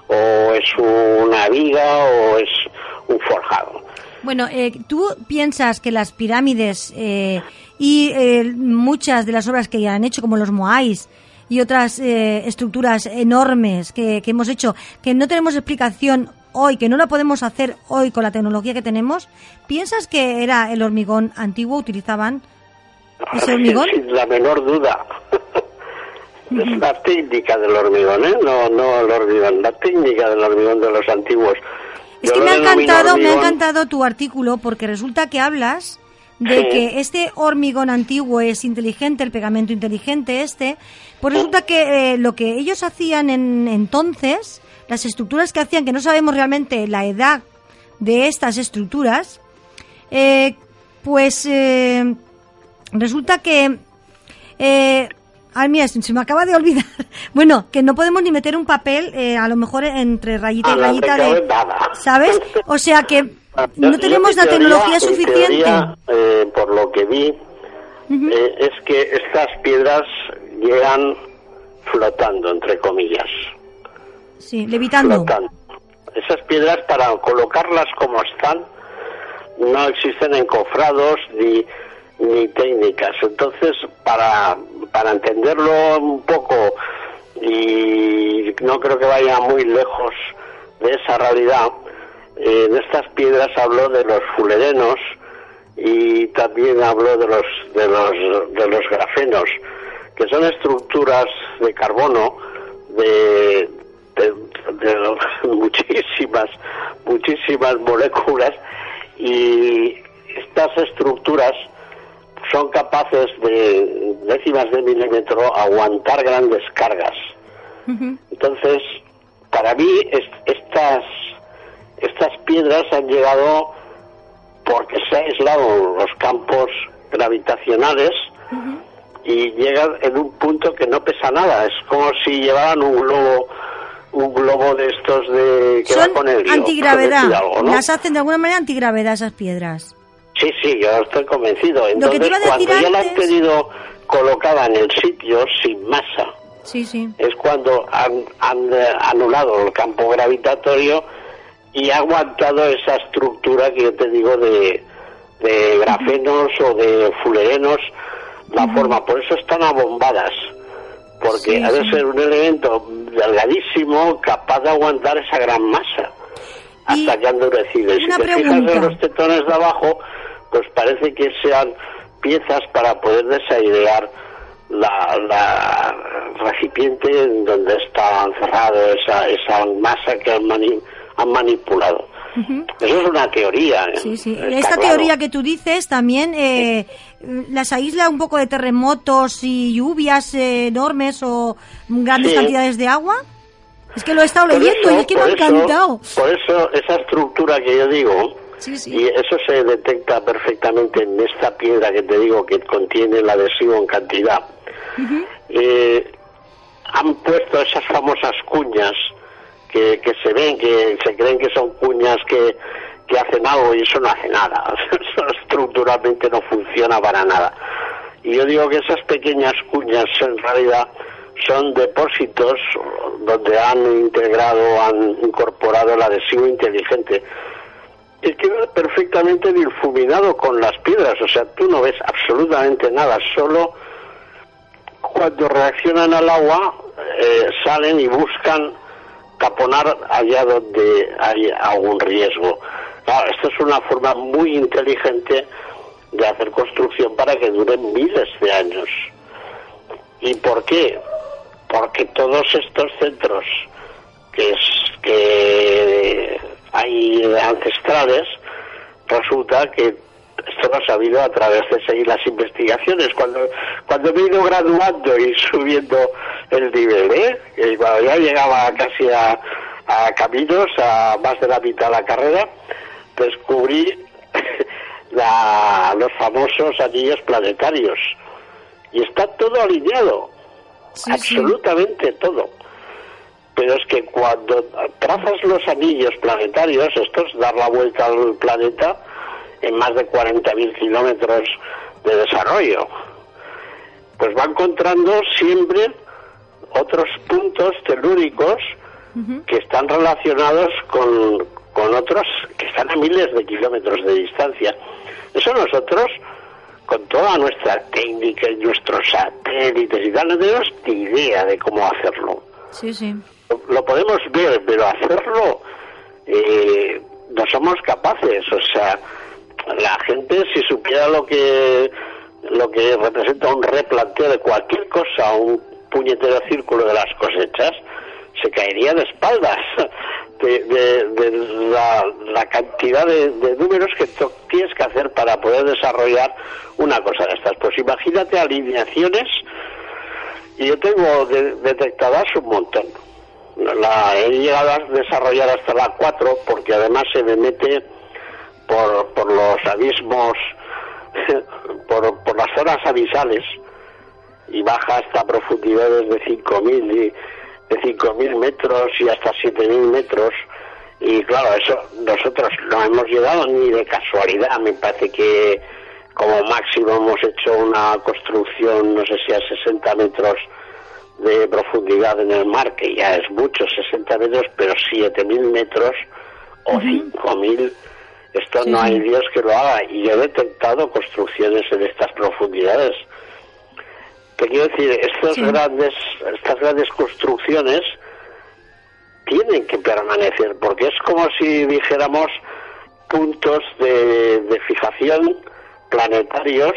o es una viga o es un forjado. Bueno, eh, ¿tú piensas que las pirámides eh, y eh, muchas de las obras que han hecho, como los Moais y otras eh, estructuras enormes que, que hemos hecho, que no tenemos explicación hoy, que no la podemos hacer hoy con la tecnología que tenemos, ¿piensas que era el hormigón antiguo? ¿Utilizaban ese hormigón? Sin la menor duda. es la técnica del hormigón, ¿eh? No, no el hormigón, la técnica del hormigón de los antiguos. Es que me ha encantado, me ha encantado tu artículo porque resulta que hablas de Sí. que este hormigón antiguo es inteligente, el pegamento inteligente este, pues resulta que eh, lo que ellos hacían en entonces, las estructuras que hacían, que no sabemos realmente la edad de estas estructuras, eh, pues eh, resulta que eh, ay, mira, se me acaba de olvidar. Bueno, que no podemos ni meter un papel, eh, a lo mejor entre rayita y rayita de... nada. ¿Sabes? O sea que no tenemos la tecnología suficiente. teoría, eh, por lo que vi, eh, es que estas piedras llegan flotando, entre comillas. Sí, levitando. flotando. Esas piedras, para colocarlas como están, no existen encofrados ni, ni técnicas. Entonces, para, para entenderlo un poco, y no creo que vaya muy lejos de esa realidad, en estas piedras habló de los fulerenos y también habló de los, de los, de los grafenos, que son estructuras de carbono de, de, de muchísimas, muchísimas moléculas y estas estructuras son capaces de décimas de milímetro aguantar grandes cargas. Entonces, para mí es- estas estas piedras han llegado porque se han aislado los campos gravitacionales y llegan en un punto que no pesa nada. Es como si llevaran un globo un globo de estos de que Son va con helio, antigravedad. algo, ¿no? Las hacen de alguna manera antigravedad esas piedras. Sí, sí, yo estoy convencido. Entonces, cuando ya la han tenido colocada en el sitio sin masa, Sí, sí. es cuando han, han, eh, anulado el campo gravitatorio y ha aguantado esa estructura que yo te digo de, de grafenos o de fulerenos, la forma. Por eso están abombadas, porque Sí, ha de ser un elemento delgadísimo capaz de aguantar esa gran masa Y hasta que han endurecido. Y si te fijas pregunta. en los tetones de abajo, pues parece que sean piezas para poder desairear la, la recipiente en donde está encerrado esa, esa masa que han, mani- han manipulado. Eso es una teoría. ¿eh? Sí, sí. Esta claro. teoría que tú dices también eh, las aísla un poco de terremotos y lluvias eh, enormes o grandes Sí. cantidades de agua. Es que lo he estado Por leyendo eso- y es que me ha encantado. Por eso, esa estructura que yo digo, Sí, sí. y eso se detecta perfectamente en esta piedra que te digo que contiene el adhesivo en cantidad, eh, han puesto esas famosas cuñas que, que se ven, que se creen que son cuñas que, que hacen algo y eso no hace nada. Eso estructuralmente no funciona para nada. Y yo digo que esas pequeñas cuñas en realidad son depósitos donde han integrado, han incorporado el adhesivo inteligente que queda perfectamente difuminado con las piedras, o sea, tú no ves absolutamente nada, solo cuando reaccionan al agua eh, salen y buscan taponar allá donde hay algún riesgo. Claro, esto es una forma muy inteligente de hacer construcción para que dure miles de años. ¿Y por qué? Porque todos estos centros que es que hay ancestrales, resulta que esto lo ha sabido a través de seguir las investigaciones. Cuando, cuando me he ido graduando y subiendo el nivel, ¿eh? Y cuando ya llegaba casi a, a caminos, a más de la mitad de la carrera, descubrí la, los famosos anillos planetarios. Y está todo alineado, absolutamente todo. Pero es que cuando trazas los anillos planetarios, esto es dar la vuelta al planeta en más de 40.000 kilómetros de desarrollo, pues va encontrando siempre otros puntos telúricos que están relacionados con, con otros que están a miles de kilómetros de distancia. Eso nosotros, con toda nuestra técnica y nuestros satélites y tal, no tenemos ni idea de cómo hacerlo. Sí, sí. Lo, podemos ver, pero hacerlo eh, no somos capaces. O sea, la gente si supiera lo que lo que representa un replanteo de cualquier cosa, un puñetero círculo de las cosechas, se caería de espaldas de, la, cantidad de, números que tienes que hacer para poder desarrollar una cosa de estas. Pues imagínate alineaciones, y yo tengo detectadas un montón. La he llegado a desarrollar hasta la 4 porque además se me mete por, por los abismos, por, por las zonas abisales y baja hasta profundidades de 5.000 y de 5.000 metros y hasta 7.000 metros. Y claro, eso nosotros no hemos llegado ni de casualidad. Me parece que como máximo hemos hecho una construcción, no sé si a 60 metros de profundidad en el mar, que ya es mucho, 60 metros, pero 7.000 metros o 5.000, esto no hay Dios que lo haga. Y yo he detectado construcciones en estas profundidades. Te quiero decir, estos grandes, estas grandes construcciones tienen que permanecer, porque es como si dijéramos puntos de, fijación planetarios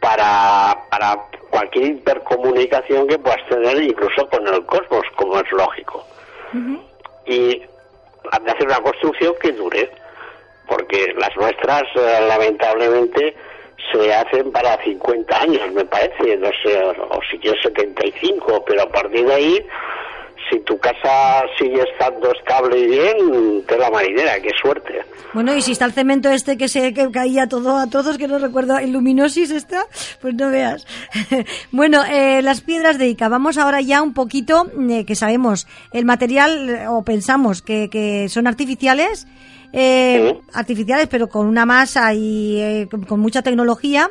para, para cualquier intercomunicación que puedas tener incluso con el cosmos, como es lógico. Y han de hacer una construcción que dure, porque las nuestras, eh, lamentablemente, se hacen para 50 años, me parece, no sé, o, si quieres 75, pero a partir de ahí, si tu casa sigue estando estable y bien, te la marinera, qué suerte. Bueno, y si está el cemento este que se que caía todo a todos, que no recuerdo, el luminosis está, pues no veas. bueno, eh, las piedras de Ica, vamos ahora ya un poquito, eh, que sabemos, el material, eh, o pensamos que, que son artificiales, eh, artificiales, pero con una masa y eh, con mucha tecnología.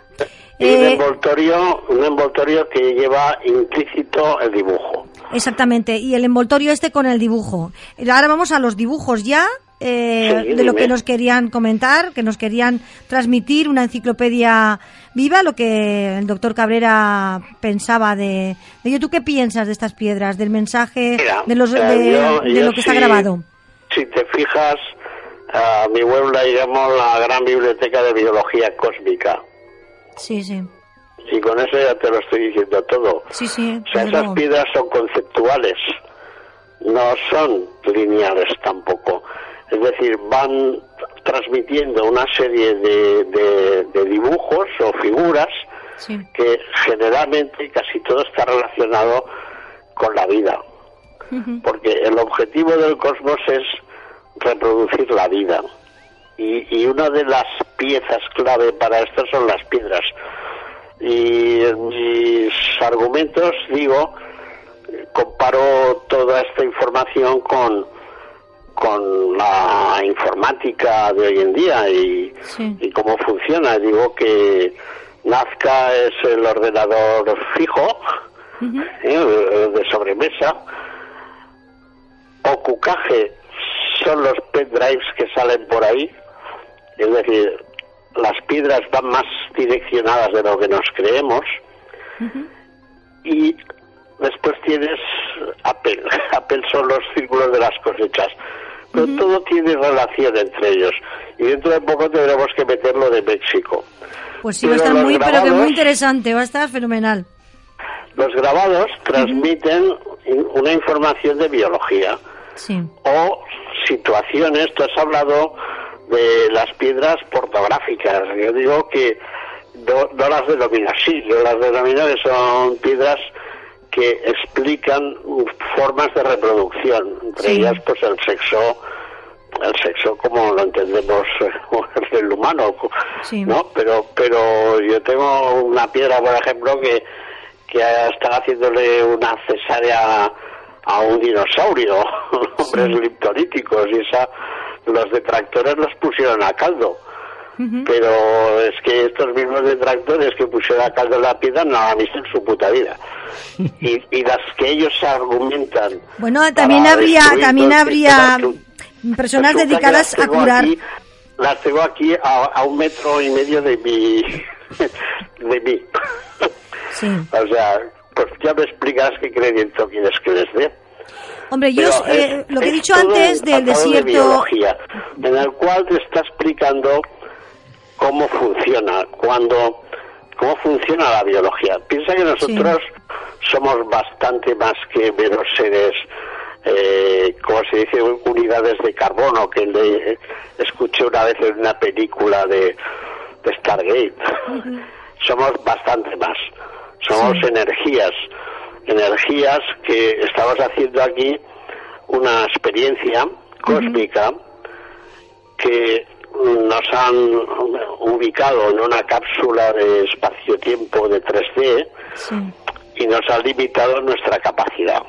Y un envoltorio, un envoltorio que lleva implícito el dibujo. Exactamente, y el envoltorio este con el dibujo. Ahora vamos a los dibujos ya. de lo que nos querían comentar, que nos querían transmitir una enciclopedia viva, lo que el doctor Cabrera pensaba de, de ello. ¿Tú qué piensas de estas piedras, del mensaje, de, los, de, lo que está grabado? Si te fijas, a mi web la llamamos la gran biblioteca de biología cósmica. Sí, sí. Y con eso ya te lo estoy diciendo todo. Sí, sí. O sea, esas piedras son conceptuales, no son lineales tampoco. Es decir, van transmitiendo una serie de, de, dibujos o figuras que generalmente casi todo está relacionado con la vida. Porque el objetivo del cosmos es reproducir la vida. Y, una de las piezas clave para esto son las piedras. Y en mis argumentos digo, comparo toda esta información con, con la informática de hoy en día y, y cómo funciona. Digo que Nazca es el ordenador fijo, ¿eh? de sobremesa, o Cucaje son los pendrives que salen por ahí. Es decir, las piedras van más direccionadas de lo que nos creemos. Y después tienes Apple. Apple son los círculos de las cosechas. Pero todo tiene relación entre ellos. Y dentro de poco tendremos que meterlo de México. Pues sí, va a estar muy, pero que muy interesante, va a estar fenomenal. Los grabados transmiten una información de biología. Sí. O situaciones, tú has hablado de las piedras portográficas. Yo digo que no, las denomino así, yo las denomino que son piedras que explican formas de reproducción, entre ellas pues el sexo el sexo como lo entendemos el humano, ¿no? Pero pero yo tengo una piedra, por ejemplo, que que están haciéndole una cesárea a un dinosaurio, hombres liptolíticos, y esa los detractores los pusieron a caldo. Pero es que estos mismos detractores que pusieron a caldo la piedra no la han visto en su puta vida. y, y las que ellos argumentan. Bueno, también habría, también habría personas dedicadas a curar. las tengo aquí a, un metro y medio de mi. de mí. Sí. o sea, pues ya me explicas qué crédito quieres que les dé. Hombre, yo eh, lo que he dicho antes del desierto. en el cual te está explicando cómo funciona, cuando cómo funciona la biología. Piensa que nosotros somos bastante más que menos seres, eh, como se dice, unidades de carbono, que le escuché una vez en una película de, Stargate. Somos bastante más. Somos energías, energías que estamos haciendo aquí una experiencia cósmica que nos han ubicado en una cápsula de espacio-tiempo de 3D y nos ha limitado nuestra capacidad,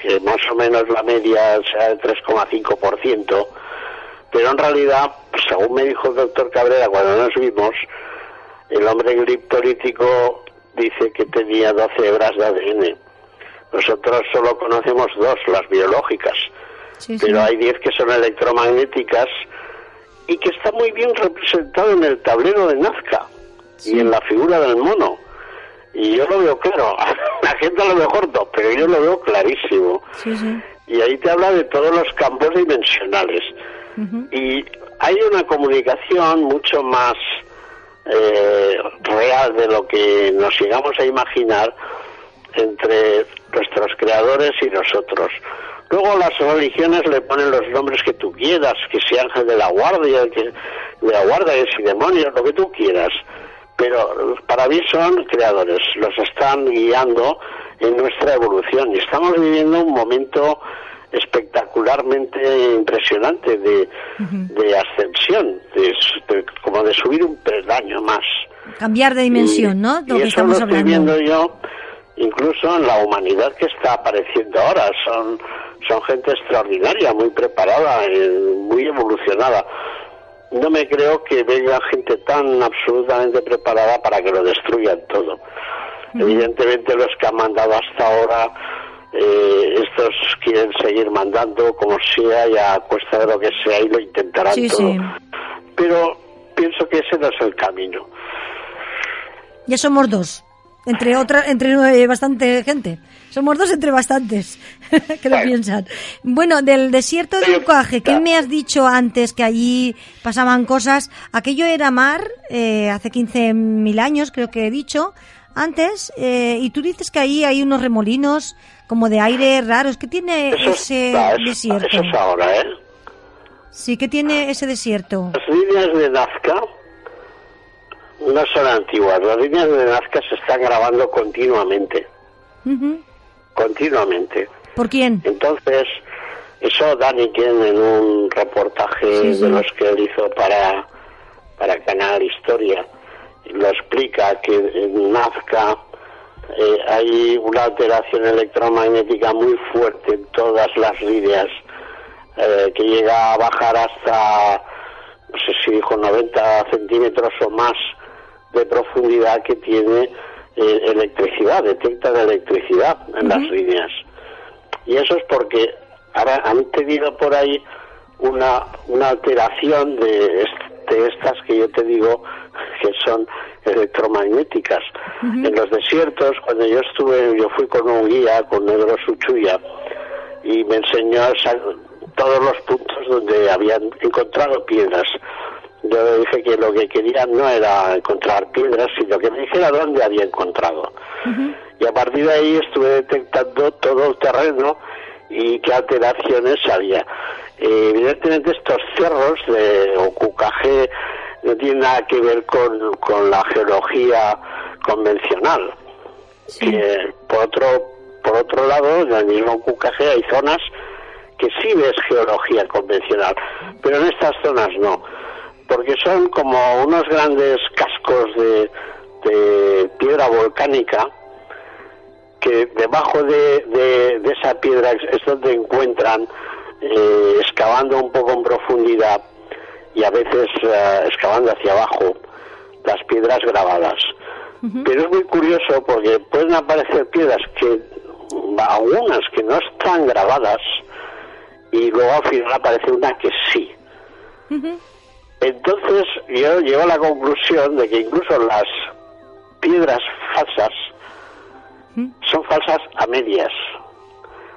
que más o menos la media sea del 3,5%, pero en realidad, según me dijo el doctor Cabrera cuando nos vimos, el hombre gliptolítico dice que tenía 12 hebras de ADN. Nosotros solo conocemos dos, las biológicas, pero hay 10 que son electromagnéticas y que está muy bien representado en el tablero de Nazca y en la figura del mono. Y yo lo veo claro, la gente lo ve corto, pero yo lo veo clarísimo. y ahí te habla de todos los campos dimensionales. Y hay una comunicación mucho más eh, real de lo que nos llegamos a imaginar entre nuestros creadores y nosotros. Luego las religiones le ponen los nombres que tú quieras, que sea ángel de la guardia, que de la guardia, y demonios, lo que tú quieras. Pero para mí son creadores, los están guiando en nuestra evolución y estamos viviendo un momento espectacularmente impresionante de, de ascensión, de, como de subir un peldaño más. Cambiar de dimensión, ¿no? y eso lo estoy viendo yo incluso en la humanidad que está apareciendo ahora. Son son gente extraordinaria, muy preparada, eh, muy evolucionada. No me creo que venga gente tan absolutamente preparada para que lo destruyan todo. Evidentemente los que han mandado hasta ahora, eh, estos quieren seguir mandando como sea y a cuesta de lo que sea y lo intentarán todo. Pero pienso que ese no es el camino. Ya somos dos, entre otra, entre eh, bastante gente. Somos dos entre bastantes que lo piensan. Bueno, del desierto de Ucaje, ¿qué me has dicho antes que allí pasaban cosas? Aquello era mar, eh, hace 15.000 años creo que he dicho antes, eh, y tú dices que ahí hay unos remolinos como de aire raros. ¿Qué tiene ese desierto? Eso es ahora, ¿eh? Sí, ¿qué tiene ese desierto? Las líneas de Nazca no son antiguas. Las líneas de Nazca se están grabando continuamente continuamente. ¿Por quién? Entonces, eso Dani tiene en un reportaje de los que él hizo para, para Canal Historia, lo explica que en Nazca eh, hay una alteración electromagnética muy fuerte en todas las líneas, eh, que llega a bajar hasta, no sé si dijo 90 centímetros o más de profundidad que tiene eh, electricidad, detecta la electricidad en las líneas. Y eso es porque ahora han tenido por ahí una, una alteración de, estas que yo te digo que son electromagnéticas. En los desiertos, cuando yo estuve, yo fui con un guía, con Negro Suchuya, y me enseñó todos los puntos donde habían encontrado piedras yo dije que lo que quería no era encontrar piedras, sino que me dijera dónde había encontrado. Y a partir de ahí estuve detectando todo el terreno y qué alteraciones había. Eh, evidentemente estos cerros de Ocucaje no tienen nada que ver con, con la geología convencional. por otro por otro lado, en el mismo Cucaje hay zonas que sí ves geología convencional, pero en estas zonas no, porque son como unos grandes cascos de, de piedra volcánica que debajo de, de, esa piedra es donde encuentran, eh, excavando un poco en profundidad y a veces eh, excavando hacia abajo, las piedras grabadas. Pero es muy curioso porque pueden aparecer piedras que, algunas que no están grabadas, y luego al final aparece una que sí. Entonces yo llego a la conclusión de que incluso las piedras falsas son falsas a medias,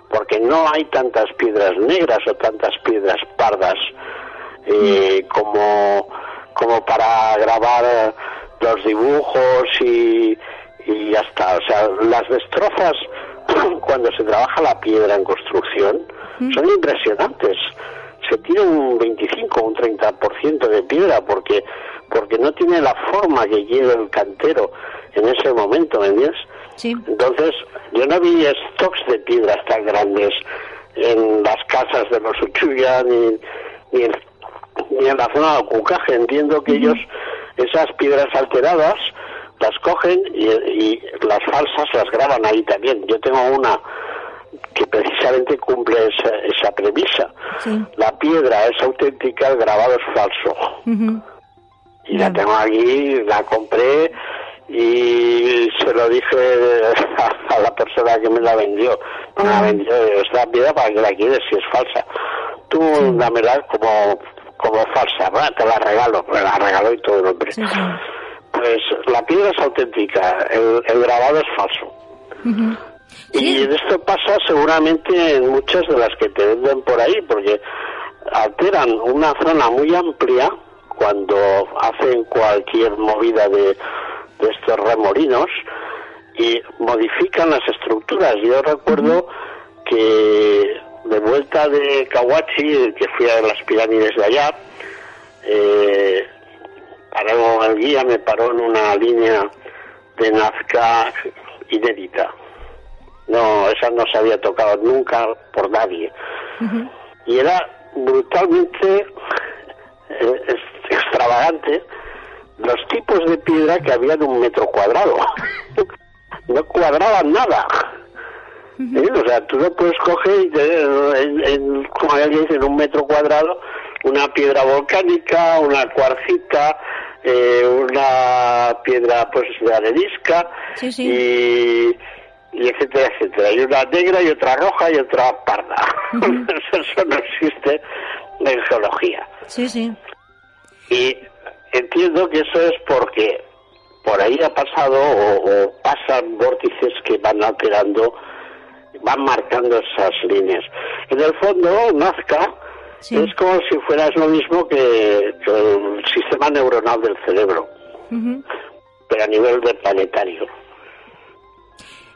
porque no hay tantas piedras negras o tantas piedras pardas eh, como, como para grabar los dibujos y, y ya está. O sea, las destrozas cuando se trabaja la piedra en construcción son impresionantes. Se tira un 25 o un 30% de piedra porque porque no tiene la forma que lleva el cantero en ese momento, ¿me entiendes? Entonces, yo no vi stocks de piedras tan grandes en las casas de los Uchuya ni, ni, en, ni en la zona de Cucaje. Entiendo que ellos, esas piedras alteradas, las cogen y, las falsas las graban ahí también. Yo tengo una que precisamente cumple esa, premisa. La piedra es auténtica, el grabado es falso. Y la tengo aquí, la compré y se lo dije a, la persona que me la vendió. Me la vendió esta piedra para que la quieres si es falsa. Tú dámela como, como falsa, te la regalo, me la regaló y todo el hombre. Pues la piedra es auténtica, el, grabado es falso. Y esto pasa seguramente en muchas de las que te venden por ahí, porque alteran una zona muy amplia cuando hacen cualquier movida de, estos remolinos y modifican las estructuras. Yo recuerdo que de vuelta de Kawachi, que fui a las pirámides de allá, eh, paró el guía, me paró en una línea de Nazca inédita. No, esa no se había tocado nunca por nadie. Y era brutalmente eh, extravagante los tipos de piedra que había de un metro cuadrado. no cuadraban nada. ¿Eh? O sea, tú no puedes coger, en, como alguien dice, en un metro cuadrado, una piedra volcánica, una cuarcita, eh, una piedra pues de arenisca y, etcétera, etcétera. Y una negra y otra roja y otra parda. Eso no existe en geología. Sí, sí. Y entiendo que eso es porque por ahí ha pasado o, pasan vórtices que van alterando, van marcando esas líneas. En el fondo, Nazca es como si fueras lo mismo que, el sistema neuronal del cerebro, pero a nivel de planetario.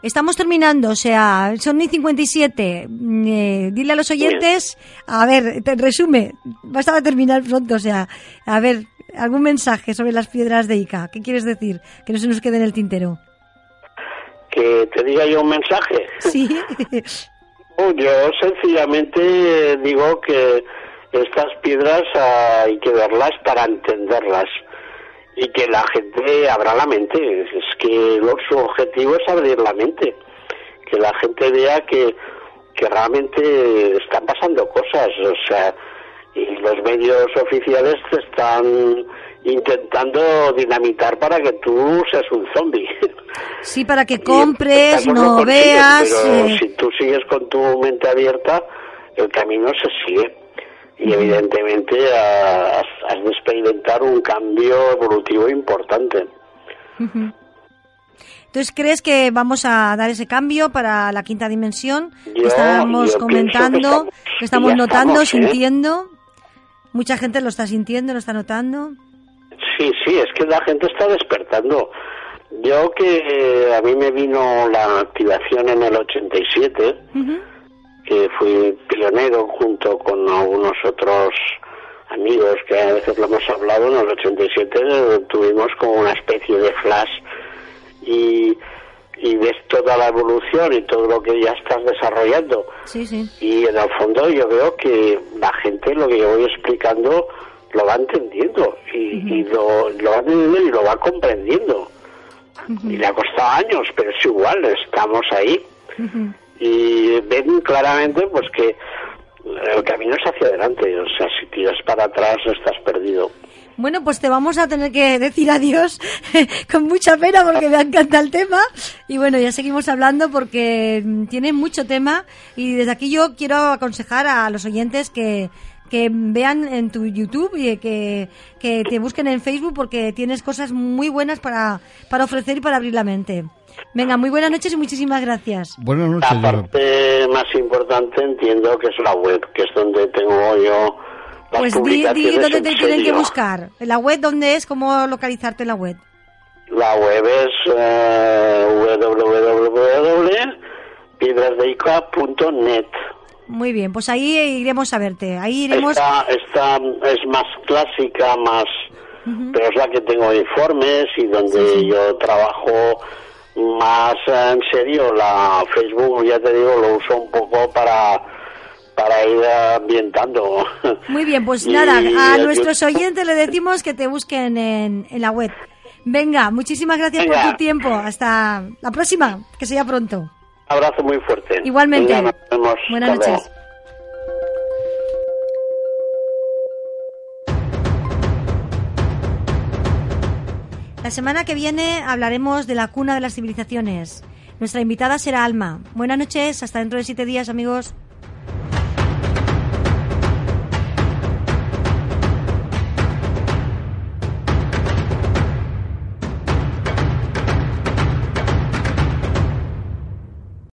Estamos terminando, o sea, son y 57. Mm, eh, dile a los oyentes, a ver, te resume, vas a terminar pronto, o sea, a ver, algún mensaje sobre las piedras de Ica. ¿Qué quieres decir? Que no se nos quede en el tintero. Que te diga yo un mensaje. Sí. yo sencillamente digo que estas piedras hay que verlas para entenderlas y que la gente abra la mente. Es que su objetivo es abrir la mente, que la gente vea que, que realmente están pasando cosas, o sea, y los medios oficiales te están intentando dinamitar para que tú seas un zombie. Sí, para que compres, no veas. Pero eh. si tú sigues con tu mente abierta, el camino se sigue y evidentemente has, de experimentar un cambio evolutivo importante. Entonces, ¿crees que vamos a dar ese cambio para la quinta dimensión? estamos comentando, que estamos, notando, ¿eh? sintiendo. Mucha gente lo está sintiendo, lo está notando. Sí, sí, es que la gente está despertando. Yo que a mí me vino la activación en el 87, que fui pionero junto con algunos otros amigos que a veces lo hemos hablado, en el 87 tuvimos como una especie de flash y, y ves toda la evolución y todo lo que ya estás desarrollando. Sí, sí. Y en el fondo yo creo que la gente lo que yo voy explicando lo va entendiendo y, y lo, lo va entendiendo y lo va comprendiendo. Y le ha costado años, pero es igual, estamos ahí. Y ven claramente pues que el camino es hacia adelante, o sea, si tiras para atrás estás perdido. Bueno, pues te vamos a tener que decir adiós con mucha pena porque me encanta el tema. Y bueno, ya seguimos hablando porque tiene mucho tema. Y desde aquí yo quiero aconsejar a los oyentes que, que vean en tu YouTube y que, que te busquen en Facebook porque tienes cosas muy buenas para, para ofrecer y para abrir la mente. Venga, muy buenas noches y muchísimas gracias. Buenas noches. La parte más importante entiendo que es la web, que es donde tengo yo las Pues di, di dónde te tienen que buscar. En la web, ¿dónde es? ¿Cómo localizarte en la web? La web es eh, www.piedrasdeica.net. Muy bien, pues ahí iremos a verte. Ahí iremos. Esta, esta es más clásica, más, pero es la que tengo informes y donde yo trabajo más en serio. La Facebook, ya te digo, lo uso un poco para para ir ambientando. Muy bien, pues Y nada, a nuestros oyentes le decimos que te busquen en, en la web. Venga, muchísimas gracias por tu tiempo. Hasta la próxima, que sea pronto. Abrazo muy fuerte. Igualmente. Buenas Hasta luego. noches. La semana que viene hablaremos de la cuna de las civilizaciones. Nuestra invitada será Alma. Buenas noches, hasta dentro de siete días, amigos.